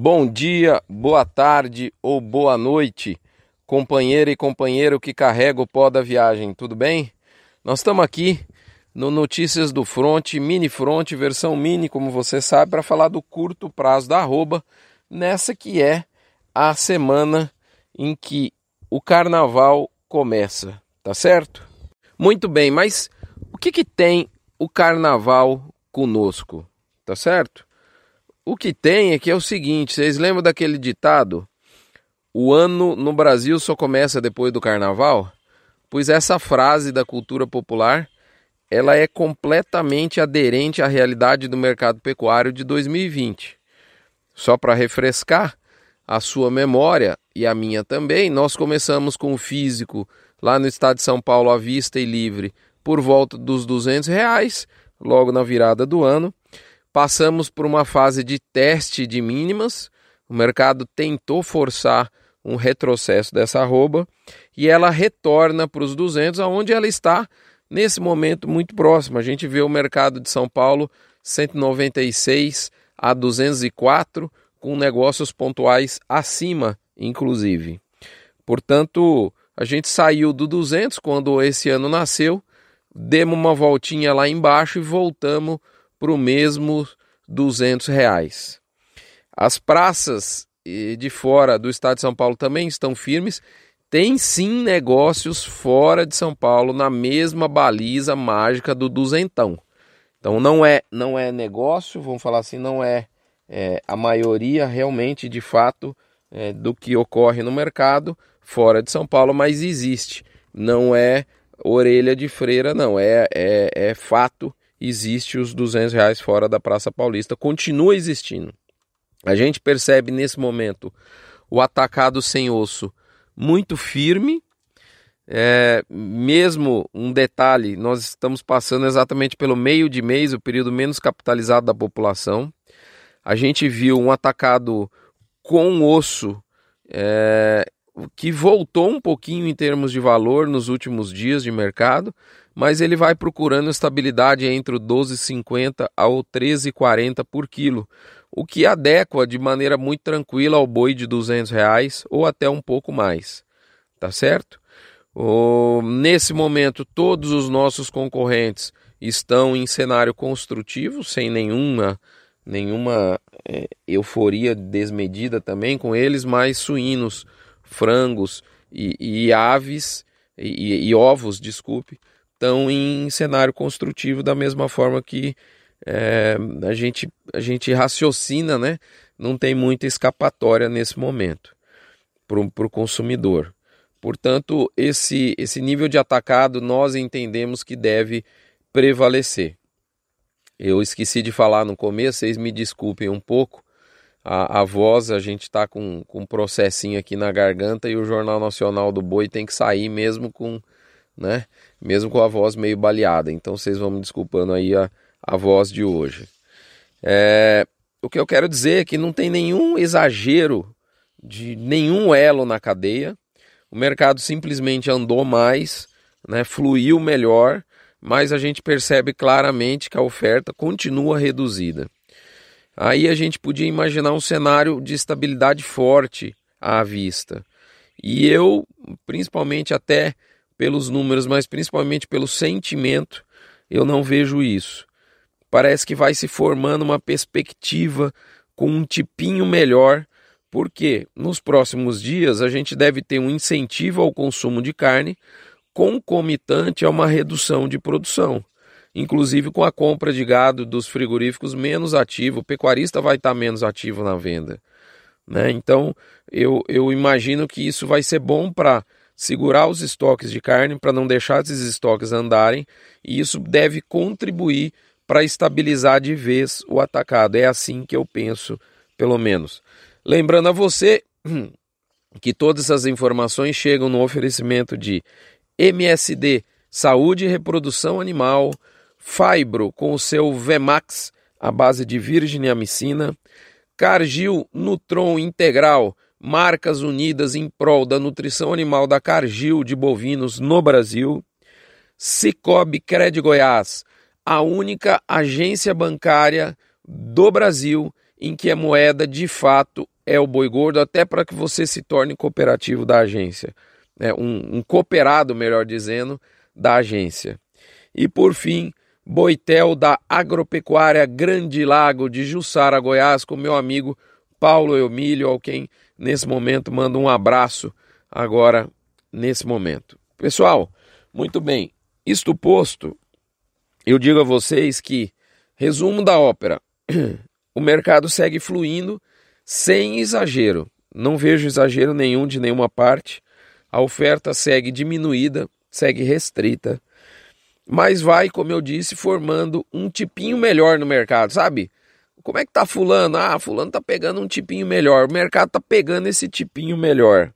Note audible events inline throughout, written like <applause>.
Bom dia, boa tarde ou boa noite, companheira e companheiro que carrega o pó da viagem, tudo bem? Nós estamos aqui no Notícias do Front, Mini Front, versão mini, como você sabe, para falar do curto prazo da arroba, nessa que é a semana em que o carnaval começa, tá certo? Muito bem, mas o que, que tem o carnaval conosco, tá certo? O que tem é que é o seguinte: vocês lembram daquele ditado? O ano no Brasil só começa depois do carnaval? Pois essa frase da cultura popular ela é completamente aderente à realidade do mercado pecuário de 2020. Só para refrescar a sua memória e a minha também, nós começamos com o físico lá no estado de São Paulo à vista e livre por volta dos 200 reais, logo na virada do ano. Passamos por uma fase de teste de mínimas. O mercado tentou forçar um retrocesso dessa arroba e ela retorna para os 200, aonde ela está nesse momento muito próximo. A gente vê o mercado de São Paulo 196 a 204, com negócios pontuais acima, inclusive. Portanto, a gente saiu do 200 quando esse ano nasceu, demos uma voltinha lá embaixo e voltamos para o mesmo 200 reais. As praças de fora do estado de São Paulo também estão firmes. Tem sim negócios fora de São Paulo na mesma baliza mágica do duzentão. Então não é não é negócio, vamos falar assim, não é, é a maioria realmente de fato é, do que ocorre no mercado fora de São Paulo, mas existe. Não é orelha de freira, não. É, é, é fato existe os 200 reais fora da Praça Paulista, continua existindo. A gente percebe nesse momento o atacado sem osso muito firme. É, mesmo um detalhe, nós estamos passando exatamente pelo meio de mês, o período menos capitalizado da população. A gente viu um atacado com osso é, que voltou um pouquinho em termos de valor nos últimos dias de mercado, mas ele vai procurando estabilidade entre o 12,50 ao 13,40 por quilo, o que adequa de maneira muito tranquila ao boi de 200 reais ou até um pouco mais, tá certo? O, nesse momento, todos os nossos concorrentes estão em cenário construtivo, sem nenhuma, nenhuma é, euforia desmedida também com eles, mas suínos, frangos e, e aves e, e ovos, desculpe, estão em cenário construtivo da mesma forma que é, a, gente, a gente raciocina, né? Não tem muita escapatória nesse momento para o consumidor. Portanto, esse, esse nível de atacado nós entendemos que deve prevalecer. Eu esqueci de falar no começo, vocês me desculpem um pouco. A, a voz, a gente está com, com um processinho aqui na garganta e o Jornal Nacional do Boi tem que sair mesmo com né? Mesmo com a voz meio baleada. Então vocês vão me desculpando aí a, a voz de hoje. É, o que eu quero dizer é que não tem nenhum exagero de nenhum elo na cadeia. O mercado simplesmente andou mais, né, fluiu melhor, mas a gente percebe claramente que a oferta continua reduzida. Aí a gente podia imaginar um cenário de estabilidade forte à vista. E eu, principalmente até pelos números, mas principalmente pelo sentimento, eu não vejo isso. Parece que vai se formando uma perspectiva com um tipinho melhor, porque nos próximos dias a gente deve ter um incentivo ao consumo de carne concomitante a uma redução de produção, inclusive com a compra de gado dos frigoríficos menos ativo, o pecuarista vai estar menos ativo na venda. Né? Então eu, eu imagino que isso vai ser bom para segurar os estoques de carne para não deixar esses estoques andarem, e isso deve contribuir para estabilizar de vez o atacado. É assim que eu penso, pelo menos. Lembrando a você <clears throat> que todas essas informações chegam no oferecimento de MSD Saúde e Reprodução Animal, Fibro com o seu Vemax, a base de virgem amicina, Cargil Nutron Integral marcas unidas em prol da nutrição animal da Cargill de bovinos no Brasil, Cicobi Cred Goiás, a única agência bancária do Brasil em que a moeda de fato é o boi gordo, até para que você se torne cooperativo da agência, né? um, um cooperado, melhor dizendo, da agência. E por fim, Boitel da Agropecuária Grande Lago de Jussara, Goiás, com meu amigo Paulo Eumílio, ao quem nesse momento mando um abraço agora nesse momento. Pessoal, muito bem, isto posto, eu digo a vocês que, resumo da ópera, <clears throat> o mercado segue fluindo sem exagero. Não vejo exagero nenhum de nenhuma parte. A oferta segue diminuída, segue restrita, mas vai, como eu disse, formando um tipinho melhor no mercado, sabe? Como é que tá fulano? Ah, fulano tá pegando um tipinho melhor. O mercado tá pegando esse tipinho melhor.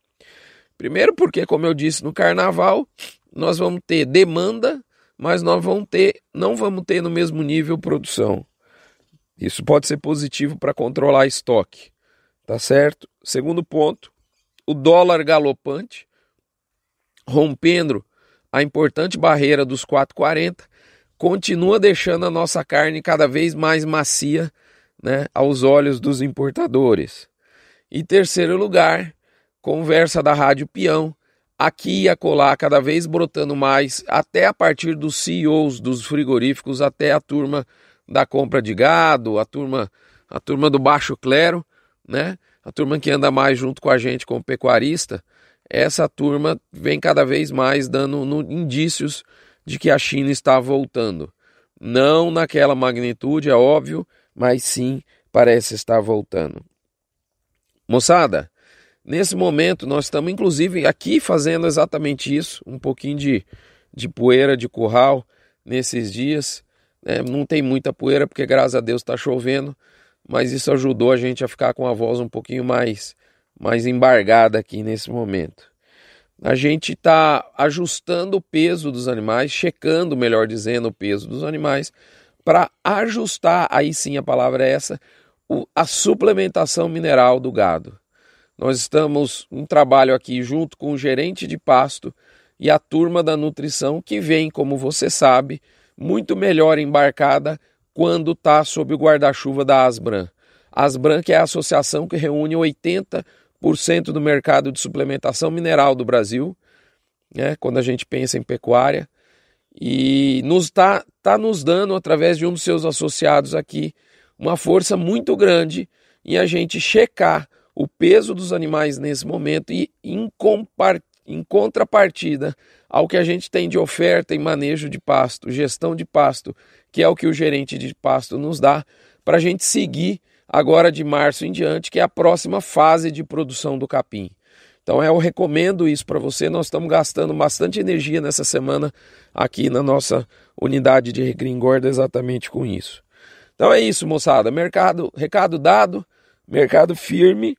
Primeiro porque, como eu disse, no carnaval nós vamos ter demanda, mas nós vamos ter, não vamos ter no mesmo nível produção. Isso pode ser positivo para controlar estoque, tá certo? Segundo ponto, o dólar galopante rompendo a importante barreira dos 4,40 continua deixando a nossa carne cada vez mais macia né, aos olhos dos importadores. E terceiro lugar, conversa da Rádio Peão, aqui e acolá, cada vez brotando mais, até a partir dos CEOs dos frigoríficos, até a turma da compra de gado, a turma, a turma do baixo clero, né? A turma que anda mais junto com a gente como pecuarista, essa turma vem cada vez mais dando no, indícios de que a China está voltando. Não naquela magnitude, é óbvio, mas sim parece estar voltando. Moçada, nesse momento nós estamos inclusive aqui fazendo exatamente isso, um pouquinho de, de poeira de curral nesses dias. É, não tem muita poeira porque graças a Deus está chovendo, mas isso ajudou a gente a ficar com a voz um pouquinho mais, mais embargada aqui nesse momento. A gente está ajustando o peso dos animais, checando, melhor dizendo, o peso dos animais, para ajustar, aí sim a palavra é essa, a suplementação mineral do gado. Nós estamos um trabalho aqui junto com o gerente de pasto e a turma da nutrição que vem, como você sabe, muito melhor embarcada quando está sob o guarda-chuva da Asbran. Asbran que é a associação que reúne 80% do mercado de suplementação mineral do Brasil, né, quando a gente pensa em pecuária. E nos está tá nos dando, através de um dos seus associados aqui, uma força muito grande em a gente checar o peso dos animais nesse momento e em, em contrapartida ao que a gente tem de oferta em manejo de pasto, gestão de pasto, que é o que o gerente de pasto nos dá, para a gente seguir agora de março em diante, que é a próxima fase de produção do capim. Então eu recomendo isso para você. Nós estamos gastando bastante energia nessa semana aqui na nossa unidade de Gringorda exatamente com isso. Então é isso, moçada. Mercado, recado dado, mercado firme,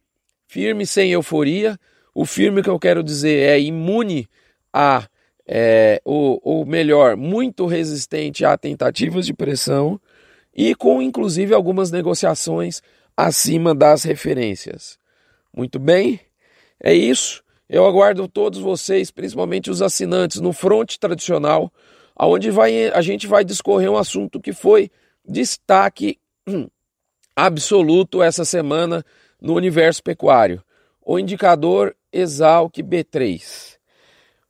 firme sem euforia. O firme que eu quero dizer é imune a, é, ou, ou melhor, muito resistente a tentativas de pressão e com inclusive algumas negociações acima das referências. Muito bem? É isso. Eu aguardo todos vocês, principalmente os assinantes, no fronte tradicional, aonde vai, a gente vai discorrer um assunto que foi destaque <clears throat> absoluto essa semana no universo pecuário. O indicador Exalc B3.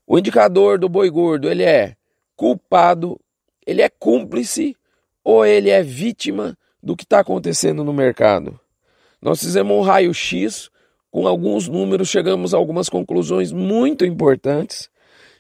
O indicador do boi gordo, ele é culpado, ele é cúmplice ou ele é vítima do que está acontecendo no mercado? Nós fizemos um raio-x com alguns números, chegamos a algumas conclusões muito importantes.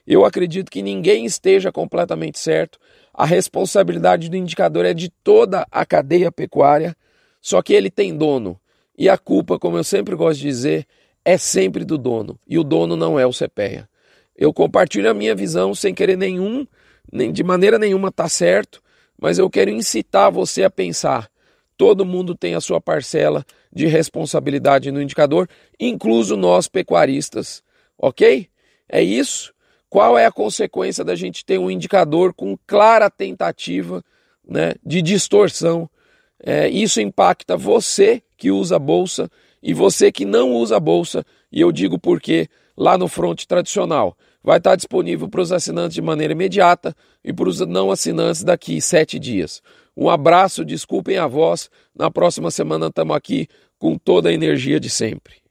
Eu acredito que ninguém esteja completamente certo. A responsabilidade do indicador é de toda a cadeia pecuária, só que ele tem dono. E a culpa, como eu sempre gosto de dizer, é sempre do dono. E o dono não é o CPEA. Eu compartilho a minha visão sem querer nenhum, nem de maneira nenhuma tá certo, mas eu quero incitar você a pensar Todo mundo tem a sua parcela de responsabilidade no indicador, incluso nós pecuaristas, ok? É isso. Qual é a consequência da gente ter um indicador com clara tentativa né, de distorção? É, isso impacta você que usa bolsa e você que não usa bolsa, e eu digo porque lá no front tradicional vai estar disponível para os assinantes de maneira imediata e para os não assinantes daqui sete dias. Um abraço, desculpem a voz. Na próxima semana estamos aqui com toda a energia de sempre.